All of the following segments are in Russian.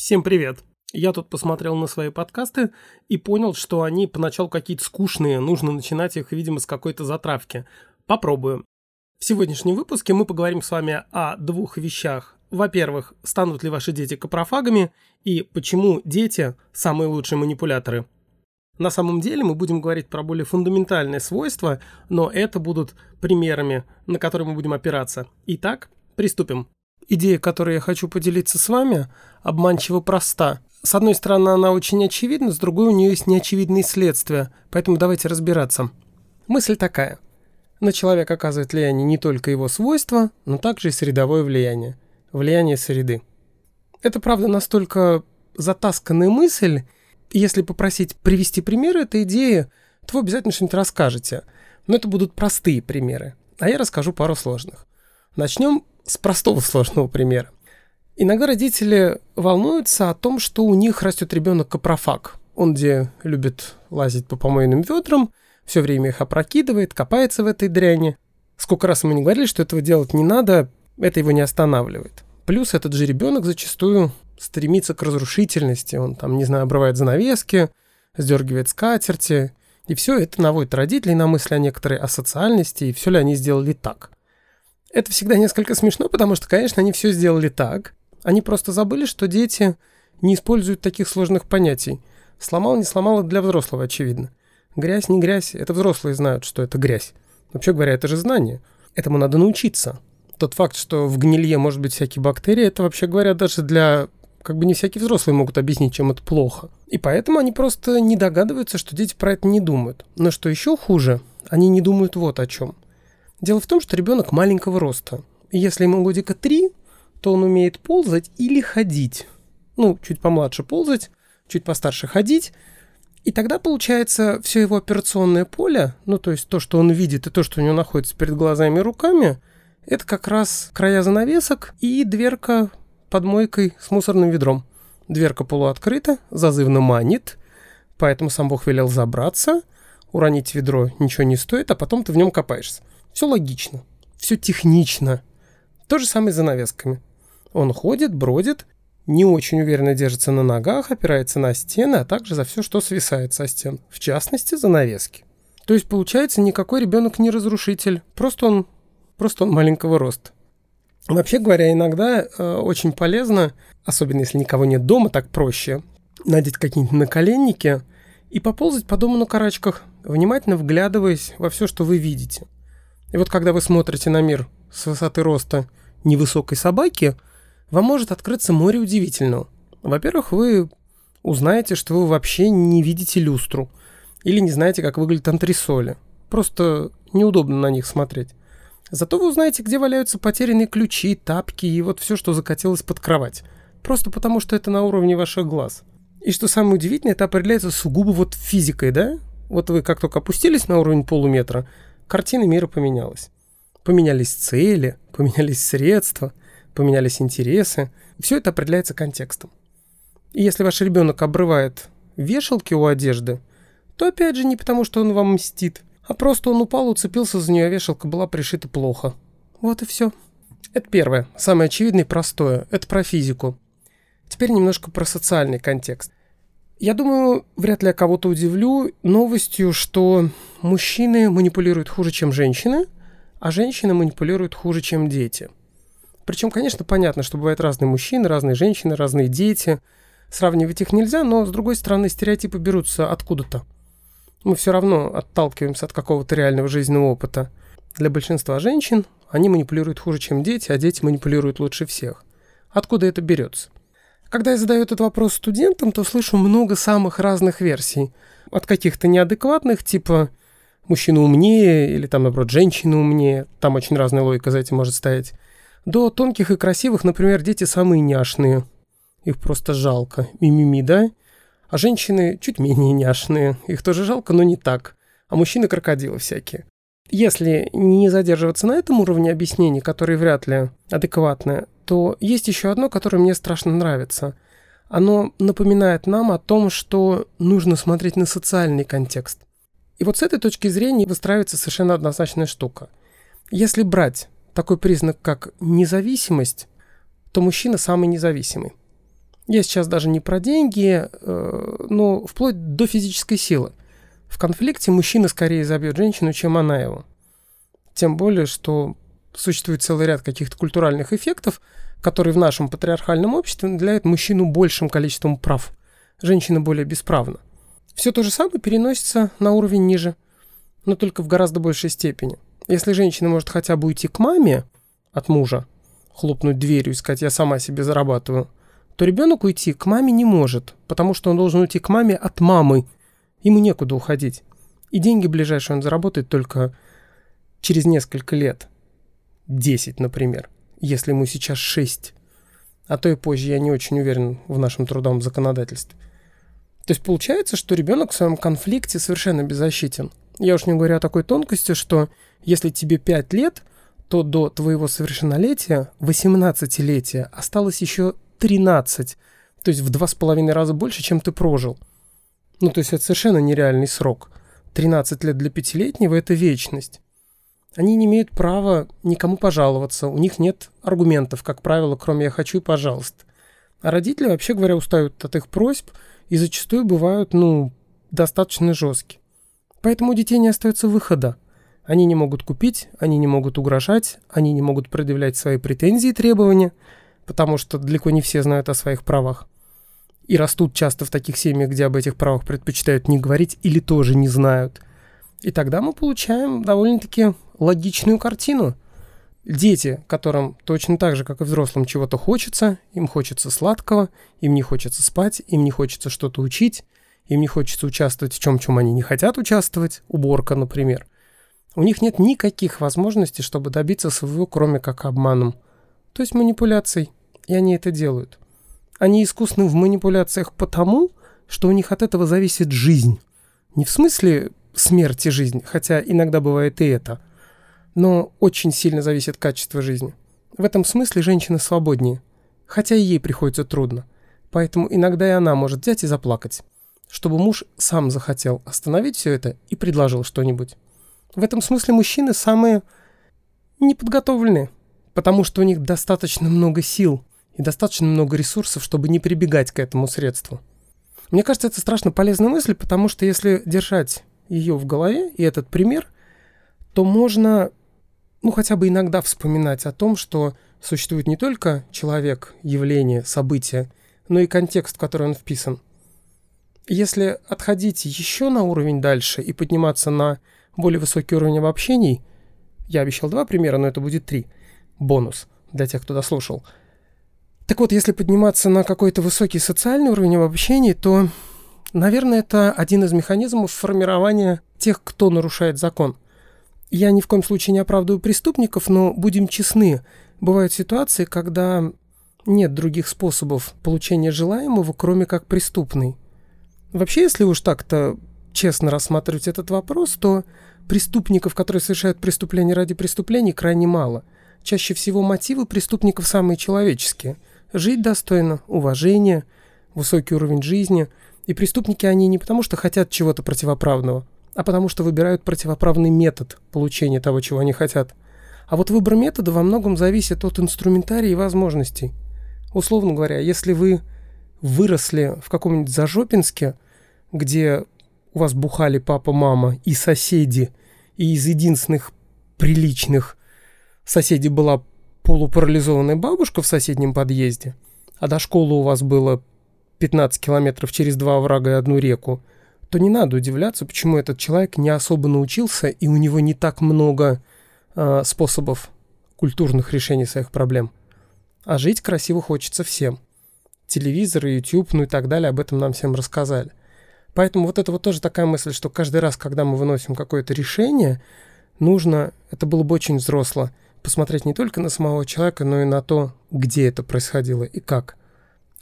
Всем привет! Я тут посмотрел на свои подкасты и понял, что они поначалу какие-то скучные, нужно начинать их, видимо, с какой-то затравки. Попробую. В сегодняшнем выпуске мы поговорим с вами о двух вещах. Во-первых, станут ли ваши дети капрофагами и почему дети – самые лучшие манипуляторы. На самом деле мы будем говорить про более фундаментальные свойства, но это будут примерами, на которые мы будем опираться. Итак, приступим. Идея, которой я хочу поделиться с вами, обманчиво проста. С одной стороны, она очень очевидна, с другой у нее есть неочевидные следствия, поэтому давайте разбираться. Мысль такая. На человека оказывает влияние не только его свойства, но также и средовое влияние. Влияние среды. Это, правда, настолько затасканная мысль, если попросить привести примеры этой идеи, то вы обязательно что-нибудь расскажете. Но это будут простые примеры, а я расскажу пару сложных. Начнем с простого сложного примера. Иногда родители волнуются о том, что у них растет ребенок капрофаг. Он где любит лазить по помойным ведрам, все время их опрокидывает, копается в этой дряни. Сколько раз мы не говорили, что этого делать не надо, это его не останавливает. Плюс этот же ребенок зачастую стремится к разрушительности. Он там, не знаю, обрывает занавески, сдергивает скатерти. И все это наводит родителей на мысли о некоторой асоциальности, и все ли они сделали так. Это всегда несколько смешно, потому что, конечно, они все сделали так. Они просто забыли, что дети не используют таких сложных понятий. Сломал, не сломал, это для взрослого, очевидно. Грязь, не грязь, это взрослые знают, что это грязь. Вообще говоря, это же знание. Этому надо научиться. Тот факт, что в гнилье может быть всякие бактерии, это вообще говоря даже для... Как бы не всякие взрослые могут объяснить, чем это плохо. И поэтому они просто не догадываются, что дети про это не думают. Но что еще хуже, они не думают вот о чем – Дело в том, что ребенок маленького роста. И если ему годика 3, то он умеет ползать или ходить. Ну, чуть помладше ползать, чуть постарше ходить. И тогда получается все его операционное поле, ну то есть то, что он видит и то, что у него находится перед глазами и руками, это как раз края занавесок и дверка под мойкой с мусорным ведром. Дверка полуоткрыта, зазывно манит, поэтому сам Бог велел забраться, уронить ведро ничего не стоит, а потом ты в нем копаешься. Все логично, все технично. То же самое с занавесками. Он ходит, бродит, не очень уверенно держится на ногах, опирается на стены, а также за все, что свисает со стен. В частности, занавески. То есть, получается, никакой ребенок не разрушитель. Просто он, просто он маленького роста. Вообще говоря, иногда э, очень полезно, особенно если никого нет дома, так проще, надеть какие-нибудь наколенники и поползать по дому на карачках, внимательно вглядываясь во все, что вы видите – и вот когда вы смотрите на мир с высоты роста невысокой собаки, вам может открыться море удивительного. Во-первых, вы узнаете, что вы вообще не видите люстру или не знаете, как выглядят антресоли. Просто неудобно на них смотреть. Зато вы узнаете, где валяются потерянные ключи, тапки и вот все, что закатилось под кровать. Просто потому, что это на уровне ваших глаз. И что самое удивительное, это определяется сугубо вот физикой, да? Вот вы как только опустились на уровень полуметра, картина мира поменялась. Поменялись цели, поменялись средства, поменялись интересы. Все это определяется контекстом. И если ваш ребенок обрывает вешалки у одежды, то опять же не потому, что он вам мстит, а просто он упал, уцепился за нее, а вешалка была пришита плохо. Вот и все. Это первое, самое очевидное и простое. Это про физику. Теперь немножко про социальный контекст. Я думаю, вряд ли я кого-то удивлю новостью, что мужчины манипулируют хуже, чем женщины, а женщины манипулируют хуже, чем дети. Причем, конечно, понятно, что бывают разные мужчины, разные женщины, разные дети. Сравнивать их нельзя, но, с другой стороны, стереотипы берутся откуда-то. Мы все равно отталкиваемся от какого-то реального жизненного опыта. Для большинства женщин они манипулируют хуже, чем дети, а дети манипулируют лучше всех. Откуда это берется? Когда я задаю этот вопрос студентам, то слышу много самых разных версий. От каких-то неадекватных, типа мужчина умнее, или там, наоборот, женщина умнее, там очень разная логика за этим может стоять, до тонких и красивых, например, дети самые няшные. Их просто жалко. Мимими, да? А женщины чуть менее няшные. Их тоже жалко, но не так. А мужчины крокодилы всякие. Если не задерживаться на этом уровне объяснений, которые вряд ли адекватны, то есть еще одно, которое мне страшно нравится. Оно напоминает нам о том, что нужно смотреть на социальный контекст. И вот с этой точки зрения выстраивается совершенно однозначная штука. Если брать такой признак, как независимость, то мужчина самый независимый. Я сейчас даже не про деньги, э, но вплоть до физической силы. В конфликте мужчина скорее забьет женщину, чем она его. Тем более, что существует целый ряд каких-то культуральных эффектов, которые в нашем патриархальном обществе наделяют мужчину большим количеством прав. Женщина более бесправна. Все то же самое переносится на уровень ниже, но только в гораздо большей степени. Если женщина может хотя бы уйти к маме от мужа, хлопнуть дверью и сказать «я сама себе зарабатываю», то ребенок уйти к маме не может, потому что он должен уйти к маме от мамы. Ему некуда уходить. И деньги ближайшие он заработает только через несколько лет. 10, например, если ему сейчас 6. А то и позже, я не очень уверен в нашем трудовом законодательстве. То есть получается, что ребенок в своем конфликте совершенно беззащитен. Я уж не говорю о такой тонкости, что если тебе 5 лет, то до твоего совершеннолетия, 18-летия, осталось еще 13. То есть в два с половиной раза больше, чем ты прожил. Ну, то есть это совершенно нереальный срок. 13 лет для пятилетнего – это вечность. Они не имеют права никому пожаловаться, у них нет аргументов, как правило, кроме «я хочу» и «пожалуйста». А родители, вообще говоря, устают от их просьб и зачастую бывают, ну, достаточно жесткие. Поэтому у детей не остается выхода. Они не могут купить, они не могут угрожать, они не могут предъявлять свои претензии и требования, потому что далеко не все знают о своих правах. И растут часто в таких семьях, где об этих правах предпочитают не говорить или тоже не знают. И тогда мы получаем довольно-таки логичную картину. Дети, которым точно так же, как и взрослым, чего-то хочется, им хочется сладкого, им не хочется спать, им не хочется что-то учить, им не хочется участвовать в чем, чем они не хотят участвовать, уборка, например. У них нет никаких возможностей, чтобы добиться своего, кроме как обманом. То есть манипуляций. И они это делают. Они искусны в манипуляциях потому, что у них от этого зависит жизнь. Не в смысле смерти жизнь, хотя иногда бывает и это – но очень сильно зависит качество жизни. В этом смысле женщина свободнее, хотя и ей приходится трудно. Поэтому иногда и она может взять и заплакать, чтобы муж сам захотел остановить все это и предложил что-нибудь. В этом смысле мужчины самые неподготовленные, потому что у них достаточно много сил и достаточно много ресурсов, чтобы не прибегать к этому средству. Мне кажется, это страшно полезная мысль, потому что если держать ее в голове и этот пример, то можно ну, хотя бы иногда вспоминать о том, что существует не только человек, явление, событие, но и контекст, в который он вписан. Если отходить еще на уровень дальше и подниматься на более высокий уровень обобщений, я обещал два примера, но это будет три. Бонус для тех, кто дослушал. Так вот, если подниматься на какой-то высокий социальный уровень обобщений, то, наверное, это один из механизмов формирования тех, кто нарушает закон – я ни в коем случае не оправдываю преступников, но будем честны, бывают ситуации, когда нет других способов получения желаемого, кроме как преступный. Вообще, если уж так-то честно рассматривать этот вопрос, то преступников, которые совершают преступления ради преступлений, крайне мало. Чаще всего мотивы преступников самые человеческие. Жить достойно, уважение, высокий уровень жизни. И преступники они не потому, что хотят чего-то противоправного, а потому что выбирают противоправный метод получения того, чего они хотят. А вот выбор метода во многом зависит от инструментария и возможностей. Условно говоря, если вы выросли в каком-нибудь Зажопинске, где у вас бухали папа, мама и соседи, и из единственных приличных соседей была полупарализованная бабушка в соседнем подъезде, а до школы у вас было 15 километров через два врага и одну реку, то не надо удивляться, почему этот человек не особо научился, и у него не так много э, способов культурных решений своих проблем. А жить красиво хочется всем. Телевизор, YouTube, ну и так далее, об этом нам всем рассказали. Поэтому вот это вот тоже такая мысль, что каждый раз, когда мы выносим какое-то решение, нужно, это было бы очень взросло, посмотреть не только на самого человека, но и на то, где это происходило и как.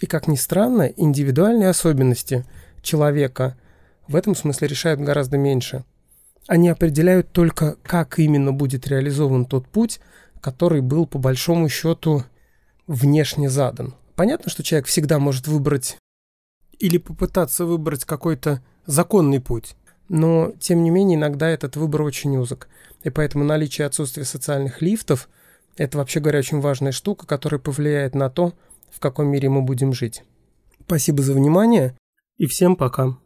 И как ни странно, индивидуальные особенности человека – в этом смысле решают гораздо меньше. Они определяют только, как именно будет реализован тот путь, который был по большому счету внешне задан. Понятно, что человек всегда может выбрать или попытаться выбрать какой-то законный путь, но тем не менее иногда этот выбор очень узок. И поэтому наличие отсутствия социальных лифтов – это вообще говоря очень важная штука, которая повлияет на то, в каком мире мы будем жить. Спасибо за внимание и всем пока.